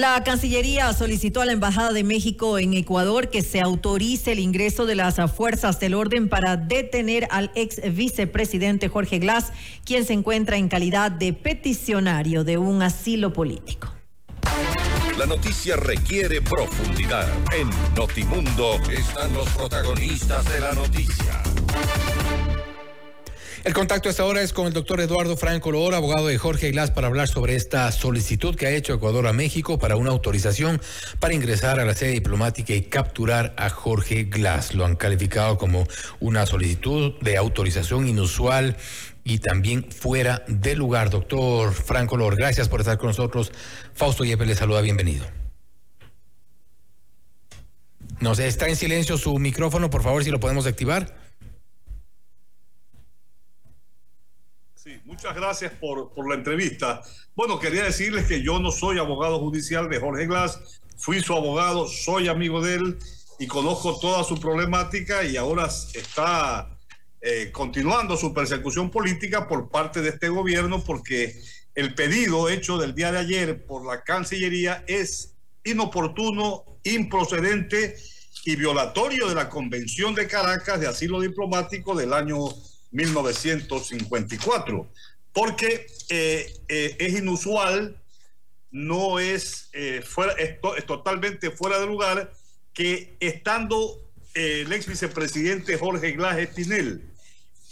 La Cancillería solicitó a la Embajada de México en Ecuador que se autorice el ingreso de las fuerzas del orden para detener al ex vicepresidente Jorge Glass, quien se encuentra en calidad de peticionario de un asilo político. La noticia requiere profundidad. En Notimundo están los protagonistas de la noticia. El contacto a esta hora es con el doctor Eduardo Franco Loor, abogado de Jorge Glass, para hablar sobre esta solicitud que ha hecho Ecuador a México para una autorización para ingresar a la sede diplomática y capturar a Jorge Glass. Lo han calificado como una solicitud de autorización inusual y también fuera de lugar. Doctor Franco Loor, gracias por estar con nosotros. Fausto Yepes le saluda, bienvenido. Nos está en silencio su micrófono, por favor, si lo podemos activar. Muchas gracias por, por la entrevista. Bueno, quería decirles que yo no soy abogado judicial de Jorge Glass, fui su abogado, soy amigo de él y conozco toda su problemática y ahora está eh, continuando su persecución política por parte de este gobierno porque el pedido hecho del día de ayer por la Cancillería es inoportuno, improcedente y violatorio de la Convención de Caracas de Asilo Diplomático del año 1954 porque eh, eh, es inusual, no es, eh, fuera, es, totalmente fuera de lugar que estando el ex vicepresidente Jorge Glass Espinel,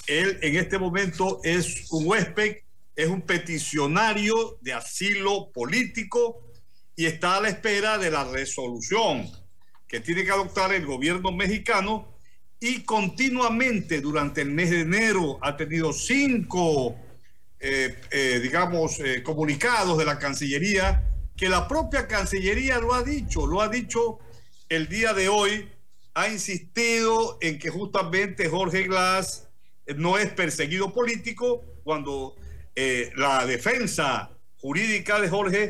él en este momento es un huésped, es un peticionario de asilo político y está a la espera de la resolución que tiene que adoptar el gobierno mexicano y continuamente durante el mes de enero ha tenido cinco eh, eh, digamos, eh, comunicados de la Cancillería, que la propia Cancillería lo ha dicho, lo ha dicho el día de hoy, ha insistido en que justamente Jorge Glass no es perseguido político cuando la defensa jurídica de Jorge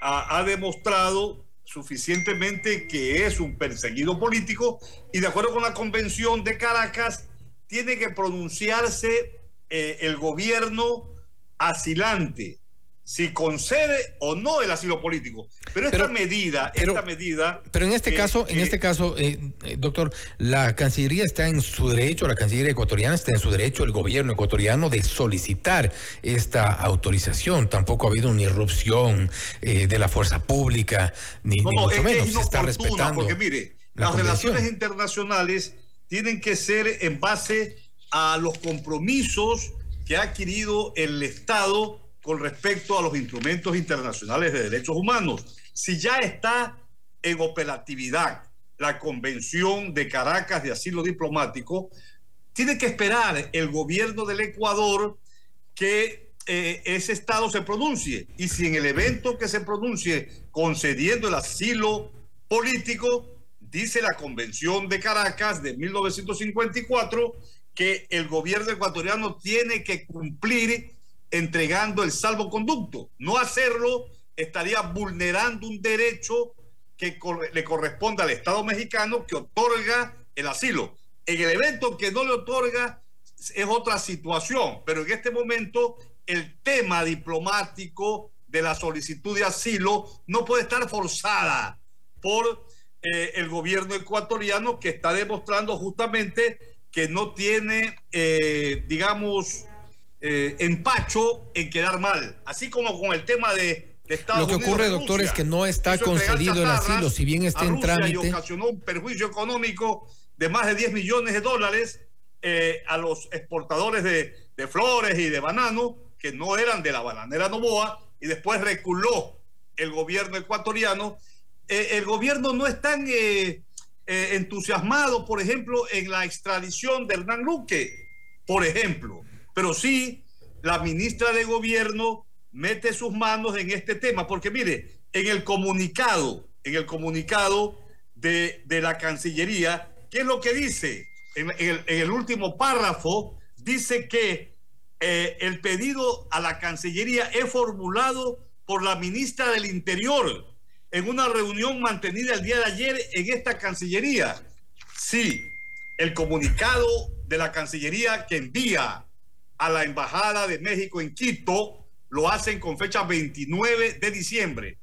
ha demostrado suficientemente que es un perseguido político y de acuerdo con la convención de Caracas tiene que pronunciarse el gobierno asilante si concede o no el asilo político. Pero esta medida, esta medida. Pero en este caso, en este caso, eh, eh, doctor, la Cancillería está en su derecho, la Cancillería ecuatoriana está en su derecho, el gobierno ecuatoriano de solicitar esta autorización. Tampoco ha habido una irrupción eh, de la fuerza pública, ni, mucho menos. Se está respetando. Porque mire, las relaciones internacionales tienen que ser en base a los compromisos que ha adquirido el Estado con respecto a los instrumentos internacionales de derechos humanos. Si ya está en operatividad la Convención de Caracas de Asilo Diplomático, tiene que esperar el gobierno del Ecuador que eh, ese Estado se pronuncie. Y si en el evento que se pronuncie concediendo el asilo político, dice la Convención de Caracas de 1954, que el gobierno ecuatoriano tiene que cumplir entregando el salvoconducto. No hacerlo estaría vulnerando un derecho que le corresponde al Estado mexicano que otorga el asilo. En el evento que no le otorga es otra situación, pero en este momento el tema diplomático de la solicitud de asilo no puede estar forzada por eh, el gobierno ecuatoriano que está demostrando justamente que no tiene, eh, digamos, eh, empacho en quedar mal. Así como con el tema de, Estados Unidos. Lo que ocurre, doctor, es que no está concedido el asilo, si bien está en trámite. Y ocasionó un perjuicio económico de más de 10 millones de dólares eh, a los exportadores de, de, flores y de banano, que no eran de la bananera Novoa, y después reculó el gobierno ecuatoriano. el gobierno no es tan eh, entusiasmado, por ejemplo, en la extradición de Hernán Luque, por ejemplo. Pero sí, la ministra de Gobierno mete sus manos en este tema, porque mire, en el comunicado, en el comunicado de, la Cancillería, ¿qué es lo que dice? En, el, último párrafo, dice que eh, el pedido a la Cancillería es formulado por la ministra del Interior, en una reunión mantenida el día de ayer en esta Cancillería. Sí, el comunicado de la Cancillería que envía a la Embajada de México en Quito lo hacen con fecha 29 de diciembre.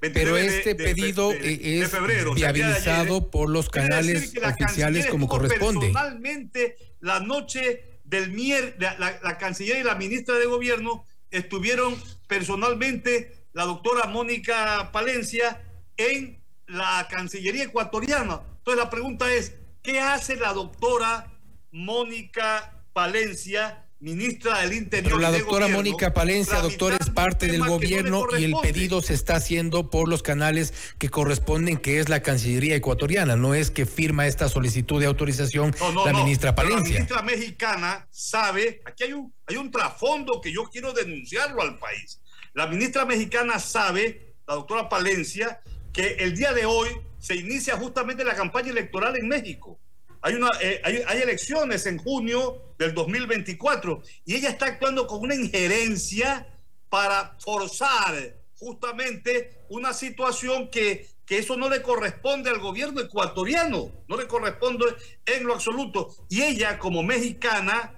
Pero este pedido es viabilizado por los canales oficiales como corresponde. Personalmente, la noche del mier, la, la canciller y la ministra de Gobierno estuvieron personalmente la doctora Mónica Palencia en la Cancillería ecuatoriana. Entonces la pregunta es, ¿qué hace la doctora Mónica Palencia? Ministra del Interior. Pero la doctora Mónica Palencia, doctor, es parte del gobierno y el pedido se está haciendo por los canales que corresponden, que es la Cancillería ecuatoriana, no es que firma esta solicitud de autorización la ministra Palencia. la ministra mexicana sabe, aquí hay un, hay un trasfondo que yo quiero denunciarlo al país. La ministra mexicana sabe, la doctora Palencia, que el día de hoy se inicia justamente la campaña electoral en México. Hay, una, eh, hay, hay, elecciones en junio del 2024 y ella está actuando con una injerencia para forzar justamente una situación que, que eso no le corresponde al gobierno ecuatoriano, no le corresponde en lo absoluto. Y ella como mexicana,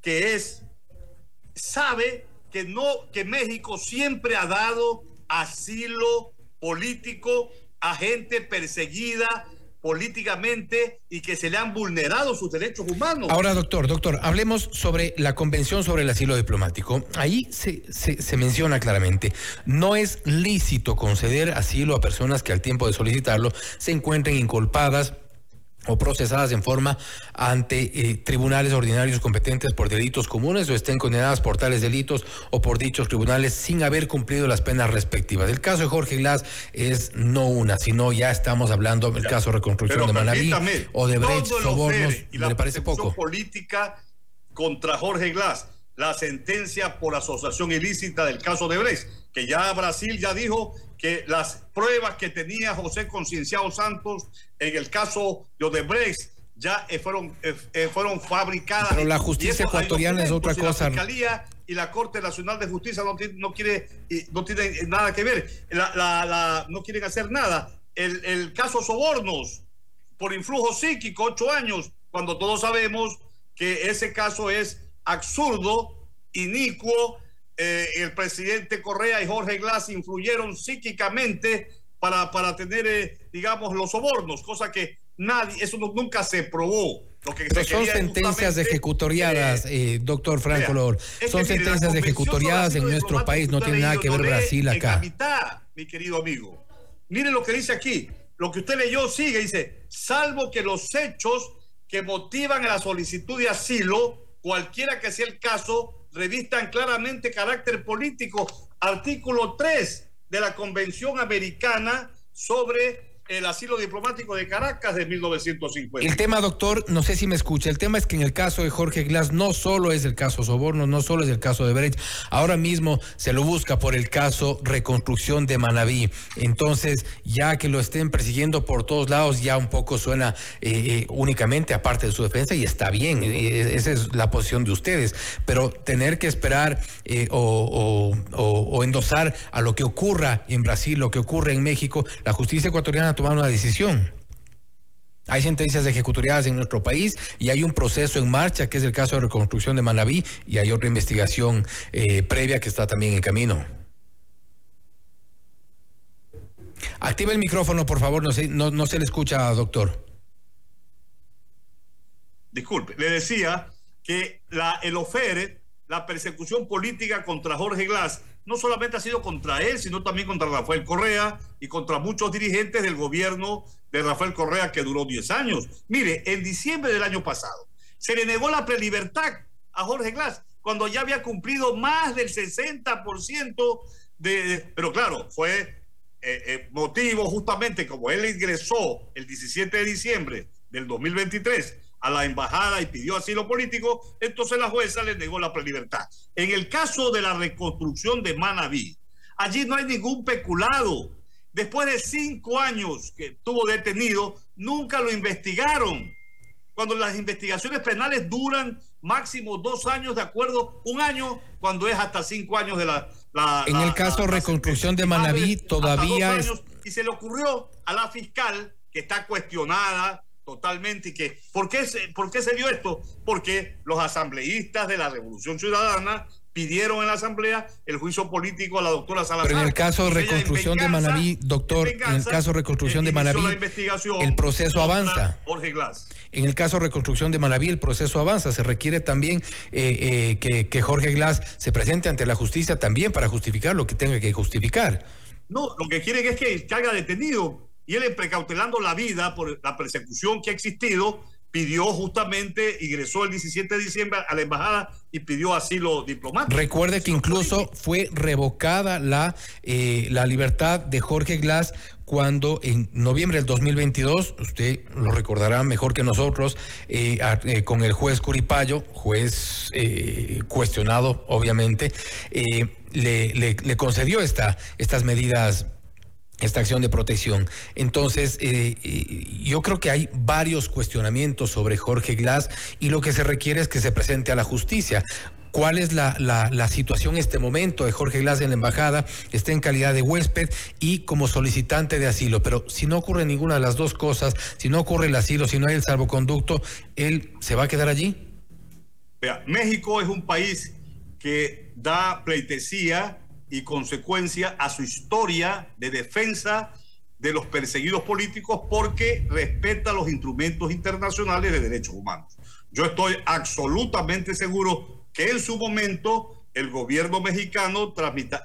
que es, sabe que no, que México siempre ha dado asilo político a gente perseguida políticamente y que se le han vulnerado sus derechos humanos. Ahora, doctor, doctor, hablemos sobre la Convención sobre el Asilo Diplomático. Ahí se, se, se, menciona claramente, no es lícito conceder asilo a personas que al tiempo de solicitarlo se encuentren inculpadas o procesadas en forma ante eh, tribunales ordinarios competentes por delitos comunes o estén condenadas por tales delitos o por dichos tribunales sin haber cumplido las penas respectivas. El caso de Jorge Glass es no una, sino ya estamos hablando del caso de reconstrucción de Manaví o de Brecht, sobornos, y la parece poco. política contra Jorge Glass, la sentencia por asociación ilícita del caso de Brecht, que ya Brasil ya dijo que las pruebas que tenía José Concienciado Santos en el caso de Odebrecht ya eh, fueron, eh, eh, fueron fabricadas. Pero la justicia ecuatoriana es otra cosa. La Fiscalía y la Corte Nacional de Justicia no, no quiere no tienen nada que ver, la, la, no quieren hacer nada. El, el caso Sobornos por influjo psíquico, ocho años, cuando todos sabemos que ese caso es absurdo, inicuo, eh, el presidente Correa y Jorge Glass influyeron psíquicamente para, para tener, eh, digamos, los sobornos, cosa que nadie, eso nunca se probó. Lo que son sentencias ejecutoriadas, eh, doctor Franco Lor. Son sentencias ejecutoriadas en nuestro país, no tiene nada que ver Brasil acá. la mitad, mi querido amigo. Mire lo que dice aquí. Lo que usted leyó sigue, dice, salvo que los hechos que motivan a la solicitud de asilo, cualquiera que sea el caso, revistan claramente carácter político. Artículo 3 de la Convención Americana sobre el asilo diplomático de Caracas de 1950. El tema, doctor, no sé si me escucha, el tema es que en el caso de Jorge Glass no solo es el caso Soborno, no solo es el caso de Brecht, ahora mismo se lo busca por el caso reconstrucción de Manabí. Entonces, ya que lo estén persiguiendo por todos lados, ya un poco suena eh, eh, únicamente aparte de su defensa y está bien, eh, esa es la posición de ustedes, pero tener que esperar o, o endosar a lo que ocurra en Brasil, lo que ocurre en México, la justicia ecuatoriana tomar una decisión. Hay sentencias ejecutoriadas en nuestro país y hay un proceso en marcha, que es el caso de reconstrucción de Manabí, y hay otra investigación eh, previa que está también en camino. Activa el micrófono, por favor, no se, no, se le escucha, doctor. Disculpe, le decía que la, el OFERE, la persecución política contra Jorge Glass, no solamente ha sido contra él, sino también contra Rafael Correa y contra muchos dirigentes del gobierno de Rafael Correa que duró 10 años. Mire, en diciembre del año pasado se le negó la prelibertad a Jorge Glass cuando ya había cumplido más del 60% de, Pero claro, fue eh, eh, motivo justamente como él ingresó el 17 de diciembre del 2023 a la embajada y pidió asilo político, entonces la jueza le negó la prelibertad. En el caso de la reconstrucción de Manaví, allí no hay ningún peculado. Después de cinco años que estuvo detenido, nunca lo investigaron. Cuando las investigaciones penales duran máximo dos años, de acuerdo, un año, cuando es hasta cinco años de la... en el caso de reconstrucción de Manaví, todavía... Y se le ocurrió a la fiscal, que está cuestionada, totalmente y que ¿por qué, se, ¿por qué se dio esto? Porque los asambleístas de la Revolución Ciudadana pidieron en la Asamblea el juicio político a la doctora Salazar. Pero en el caso de reconstrucción de Manaví, doctor, en el caso de reconstrucción de Manaví, el proceso avanza. Jorge Glass. En el caso de reconstrucción de Manaví, el proceso avanza. Se requiere también eh, eh, que, Jorge Glass se presente ante la justicia también para justificar lo que tenga que justificar. No, lo que quieren es que caiga detenido y él precautelando la vida por la persecución que ha existido pidió justamente, ingresó el 17 de diciembre a la embajada y pidió asilo diplomático. Recuerde que incluso fue revocada la, eh, la libertad de Jorge Glass cuando en noviembre del 2022, usted lo recordará mejor que nosotros, eh, eh, con el juez Curipayo, juez cuestionado obviamente, le, le, le, concedió esta, estas medidas esta acción de protección. Entonces, eh, eh, yo creo que hay varios cuestionamientos sobre Jorge Glass y lo que se requiere es que se presente a la justicia. ¿Cuál es la, situación en este momento de Jorge Glass en la embajada? Está en calidad de huésped y como solicitante de asilo. Pero si no ocurre ninguna de las dos cosas, si no ocurre el asilo, si no hay el salvoconducto, ¿él se va a quedar allí? México es un país que da pleitesía y consecuencia a su historia de defensa de los perseguidos políticos porque respeta los instrumentos internacionales de derechos humanos. Yo estoy absolutamente seguro que en su momento el gobierno mexicano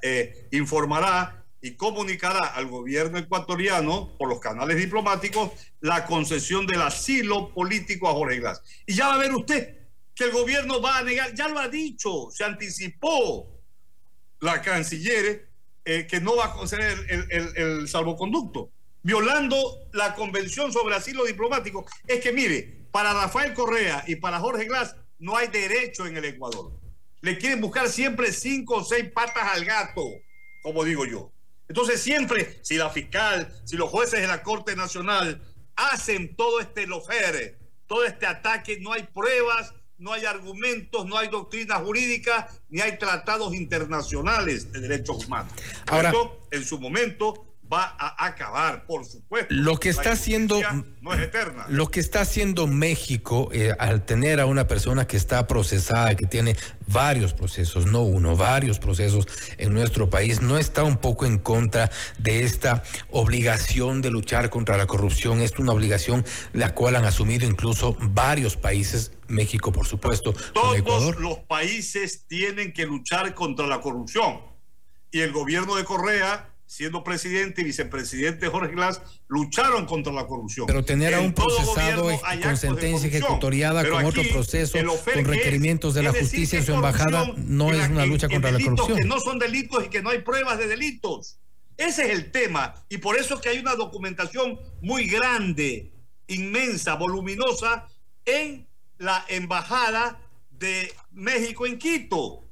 eh, informará y comunicará al gobierno ecuatoriano por los canales diplomáticos la concesión del asilo político a Jorge Glass. Y ya va a ver usted que el gobierno va a negar, ya lo ha dicho, se anticipó la canciller eh, que no va a conceder el, salvoconducto, violando la Convención sobre Asilo Diplomático. Es que mire, para Rafael Correa y para Jorge Glass no hay derecho en el Ecuador. Le quieren buscar siempre cinco o seis patas al gato, como digo yo. Entonces siempre, si la fiscal, si los jueces de la Corte Nacional hacen todo este lofer, todo este ataque, no hay pruebas, no hay argumentos, no hay doctrina jurídica, ni hay tratados internacionales de derechos humanos. Ahora, Esto, en su momento, va a acabar, por supuesto. Lo que está haciendo no es eterna. Lo que está haciendo México eh, al tener a una persona que está procesada, que tiene varios procesos, no uno, varios procesos en nuestro país, no está un poco en contra de esta obligación de luchar contra la corrupción. Es una obligación la cual han asumido incluso varios países, México por supuesto. Todos los países tienen que luchar contra la corrupción. Y el gobierno de Correa siendo presidente y vicepresidente Jorge Glass, lucharon contra la corrupción. Pero tener a un procesado con sentencia ejecutoriada, con otro proceso, con requerimientos de la justicia en su embajada, no es una lucha contra la corrupción. Que no son delitos y que no hay pruebas de delitos. Ese es el tema. Y por eso es que hay una documentación muy grande, inmensa, voluminosa, en la embajada de México en Quito.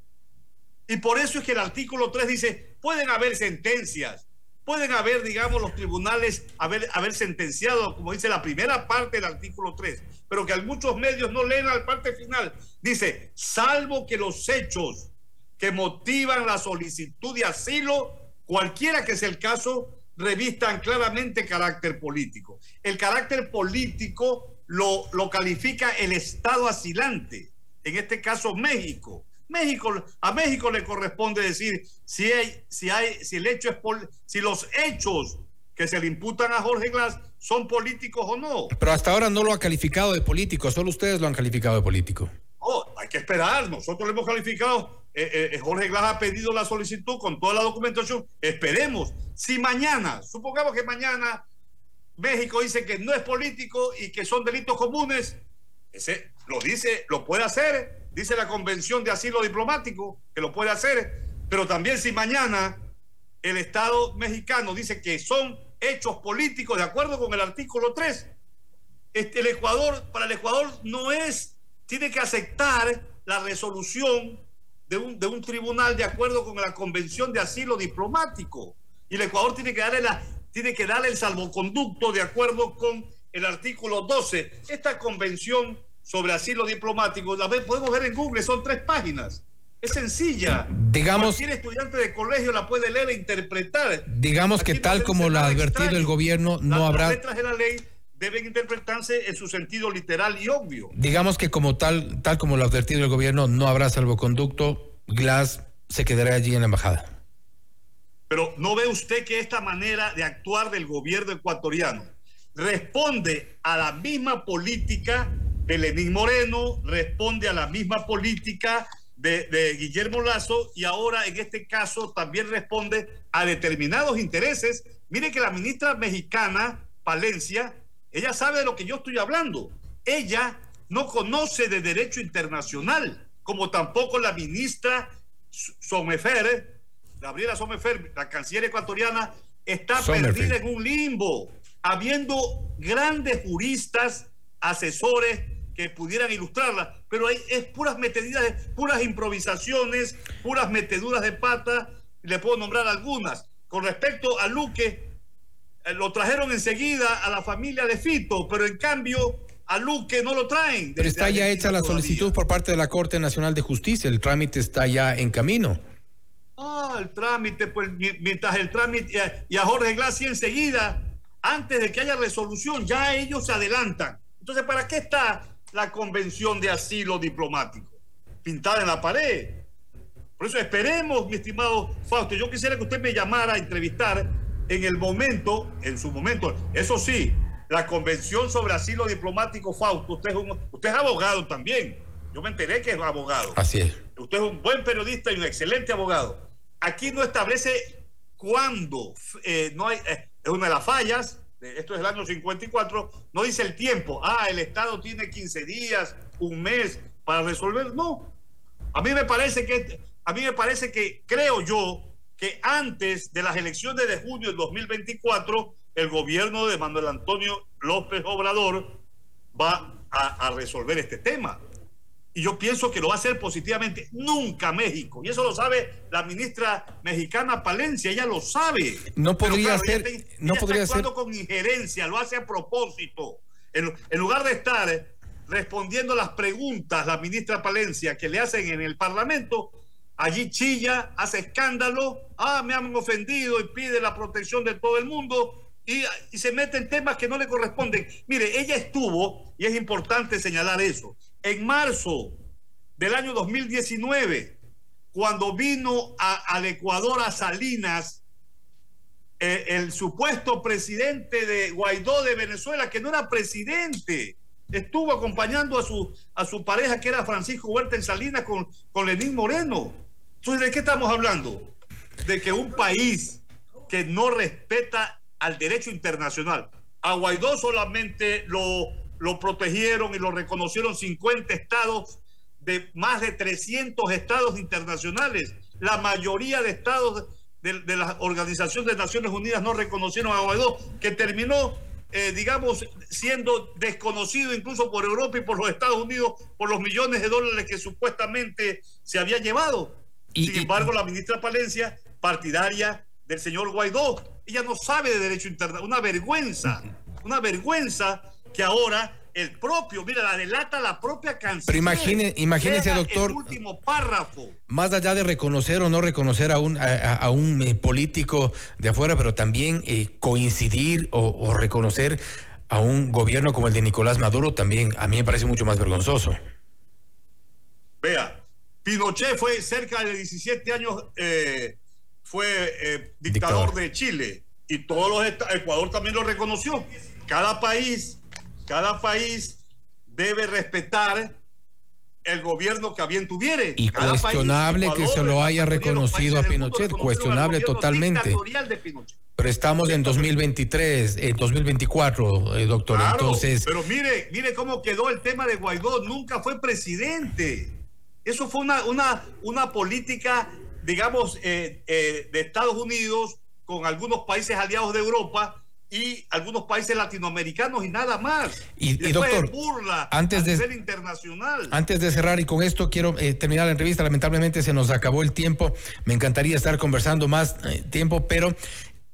Y por eso es que el artículo 3 dice, pueden haber sentencias, pueden haber, digamos, los tribunales haber, sentenciado, como dice la primera parte del artículo 3, pero que muchos medios no leen la parte final. Dice, salvo que los hechos que motivan la solicitud de asilo, cualquiera que sea el caso, revistan claramente carácter político. El carácter político lo, lo califica el Estado asilante, en este caso México. México, a México le corresponde decir si hay, si hay, si el hecho es si los hechos que se le imputan a Jorge Glass son políticos o no. Pero hasta ahora no lo ha calificado de político, solo ustedes lo han calificado de político. Oh, hay que esperar, nosotros lo hemos calificado. Eh, eh, eh, Jorge Glass ha pedido la solicitud con toda la documentación. Esperemos. Si mañana, supongamos que mañana México dice que no es político y que son delitos comunes, ese lo dice, lo puede hacer dice la Convención de Asilo Diplomático, que lo puede hacer, pero también si mañana el Estado mexicano dice que son hechos políticos de acuerdo con el artículo 3, este, el Ecuador, para el Ecuador no es, tiene que aceptar la resolución de un, de un tribunal de acuerdo con la Convención de Asilo Diplomático. Y el Ecuador tiene que darle, tiene que darle el salvoconducto de acuerdo con el artículo 12. Esta convención sobre asilo diplomático, la podemos ver en Google, son tres páginas. Es sencilla. Digamos, Cualquier estudiante de colegio la puede leer e interpretar. Digamos que tal como lo ha advertido el gobierno, no habrá... Las letras de la ley deben interpretarse en su sentido literal y obvio. Digamos que como tal, tal como lo ha advertido el gobierno, no habrá salvoconducto Glass se quedará allí en la embajada. Pero ¿no ve usted que esta manera de actuar del gobierno ecuatoriano responde a la misma política de Lenín Moreno, responde a la misma política de, de, Guillermo Lazo y ahora en este caso también responde a determinados intereses. Mire que la ministra mexicana, Palencia, ella sabe de lo que yo estoy hablando. Ella no conoce de derecho internacional, como tampoco la ministra Somefer, Gabriela Somefer, la canciller ecuatoriana, está perdida en un limbo, habiendo grandes juristas, asesores que pudieran ilustrarla, pero hay, es puras meteduras, puras improvisaciones, puras meteduras de pata, le puedo nombrar algunas. Con respecto a Luque, eh, lo trajeron enseguida a la familia de Fito, pero en cambio a Luque no lo traen. Pero está ya hecha la solicitud por parte de la Corte Nacional de Justicia, el trámite está ya en camino. Ah, el trámite, pues mientras el trámite, y a Jorge Glass enseguida, antes de que haya resolución, ya ellos se adelantan. Entonces, ¿para qué está la convención de asilo diplomático? Pintada en la pared. Por eso esperemos, mi estimado Fausto, yo quisiera que usted me llamara a entrevistar en el momento, en su momento, eso sí, la Convención sobre Asilo Diplomático Fausto, usted es, usted es abogado también. Yo me enteré que es abogado. Así es. Usted es un buen periodista y un excelente abogado. Aquí no establece cuándo, eh, no hay, eh, es una de las fallas, esto es el año 54, no dice el tiempo. Ah, el Estado tiene 15 días, un mes para resolver. No. A mí me parece que, a mí me parece que, creo yo, que antes de las elecciones de junio del 2024, el gobierno de Manuel Antonio López Obrador va a, resolver este tema. Y yo pienso que lo va a hacer positivamente. Nunca México. Y eso lo sabe la ministra mexicana Palencia. Ella lo sabe. No podría ser. no podría ser. con injerencia. Lo hace a propósito. En, en, lugar de estar respondiendo las preguntas, la ministra Palencia, que le hacen en el Parlamento, allí chilla, hace escándalo. Ah, me han ofendido y pide la protección de todo el mundo y, se mete en temas que no le corresponden. Mire, ella estuvo, y es importante señalar eso, en marzo del año 2019, cuando vino al Ecuador a Salinas, eh, el supuesto presidente de Guaidó de Venezuela, que no era presidente, estuvo acompañando a su, a su pareja, que era Francisco Huerta en Salinas, con, con Lenín Moreno. Entonces, ¿de qué estamos hablando? De que un país que no respeta al derecho internacional. A Guaidó solamente lo, lo protegieron y lo reconocieron 50 estados de más de 300 estados internacionales. La mayoría de estados de, de la Organización de Naciones Unidas no reconocieron a Guaidó, que terminó, eh, digamos, siendo desconocido incluso por Europa y por los Estados Unidos por los millones de dólares que supuestamente se había llevado. Sin embargo, la ministra Palencia, partidaria del señor Guaidó, ella no sabe de derecho internacional, una vergüenza, una vergüenza que ahora el propio, mira, la delata la propia canción. Pero imagine, imagínese, doctor. El último párrafo. Más allá de reconocer o no reconocer a un, a, un eh, político de afuera, pero también eh, coincidir o, o, reconocer a un gobierno como el de Nicolás Maduro, también a mí me parece mucho más vergonzoso. Vea, Pinochet fue cerca de 17 años eh, fue eh, dictador, de Chile y todos los Ecuador también lo reconoció. Cada país, cada país debe respetar el gobierno que a bien tuviere. Y cuestionable que se lo haya reconocido a Pinochet, cuestionable totalmente. Pero estamos en 2023, en 2024, eh, doctor. Entonces. Pero mire, mire cómo quedó el tema de Guaidó. Nunca fue presidente. Eso fue una, una, una política digamos, eh, eh, de Estados Unidos con algunos países aliados de Europa y algunos países latinoamericanos y nada más. Y, doctor, burla antes de nivel internacional. Antes de cerrar y con esto quiero eh, terminar la entrevista. Lamentablemente se nos acabó el tiempo. Me encantaría estar conversando más tiempo, pero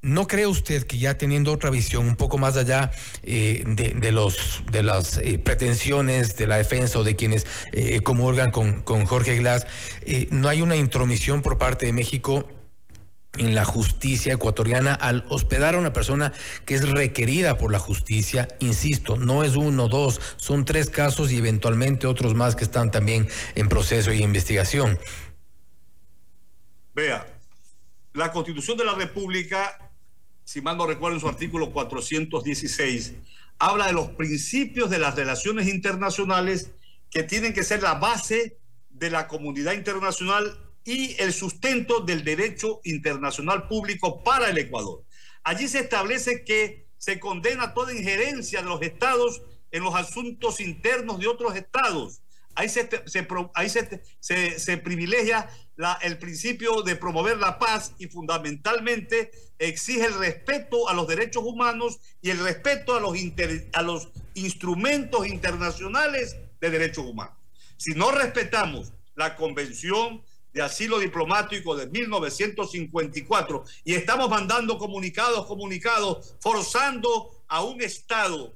¿No cree usted que ya teniendo otra visión un poco más allá eh, de, los, de las eh, pretensiones de la defensa o de quienes eh, comulgan con, con Jorge Glass, no hay una intromisión por parte de México en la justicia ecuatoriana al hospedar a una persona que es requerida por la justicia, insisto, no es uno, dos, son tres casos y eventualmente otros más que están también en proceso y investigación. Vea, la Constitución de la República, si mal no recuerdo en su artículo 416, habla de los principios de las relaciones internacionales que tienen que ser la base de la comunidad internacional y el sustento del derecho internacional público para el Ecuador. Allí se establece que se condena toda injerencia de los estados en los asuntos internos de otros estados. Ahí se, ahí se, privilegia el principio de promover la paz y fundamentalmente exige el respeto a los derechos humanos y el respeto a los, a los instrumentos internacionales de derechos humanos. Si no respetamos la Convención de Asilo Diplomático de 1954 y estamos mandando comunicados, comunicados, forzando a un Estado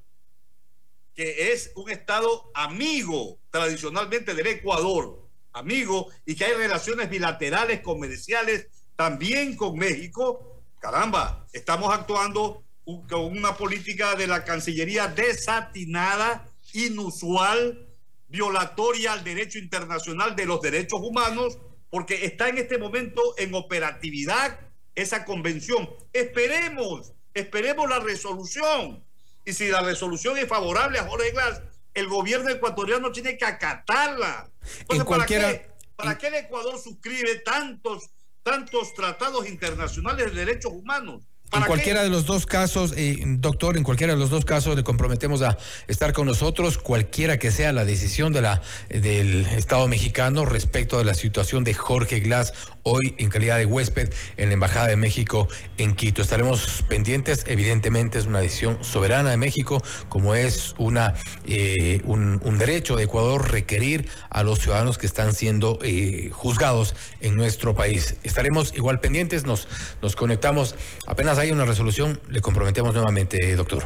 que es un Estado amigo tradicionalmente del Ecuador, amigo, y que hay relaciones bilaterales, comerciales también con México, caramba, estamos actuando con una política de la Cancillería desatinada, inusual, violatoria al derecho internacional de los derechos humanos, porque está en este momento en operatividad esa convención. Esperemos, esperemos la resolución. Y si la resolución es favorable a Jorge Glass, el gobierno ecuatoriano tiene que acatarla. Entonces, ¿para, qué, ¿para qué el Ecuador suscribe tantos, tantos tratados internacionales de derechos humanos? En cualquiera de los dos casos, eh, doctor, en cualquiera de los dos casos le comprometemos a estar con nosotros, cualquiera que sea la decisión de la, del Estado mexicano respecto de la situación de Jorge Glass hoy en calidad de huésped en la Embajada de México en Quito. Estaremos pendientes, evidentemente es una decisión soberana de México, como es una eh, un, derecho de Ecuador requerir a los ciudadanos que están siendo eh, juzgados en nuestro país. Estaremos igual pendientes, nos, nos conectamos apenas hay una resolución, le comprometemos nuevamente, doctor.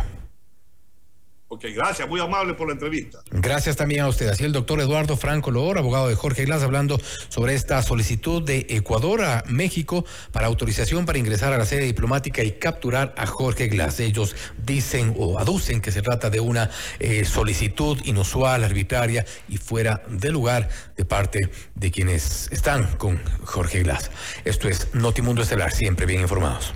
Ok, gracias, muy amable por la entrevista. Gracias también a usted. Así el doctor Eduardo Franco Loor, abogado de Jorge Glass, hablando sobre esta solicitud de Ecuador a México para autorización para ingresar a la sede diplomática y capturar a Jorge Glass. Ellos dicen o aducen que se trata de una eh, solicitud inusual, arbitraria y fuera de lugar de parte de quienes están con Jorge Glass. Esto es Notimundo Estelar, siempre bien informados.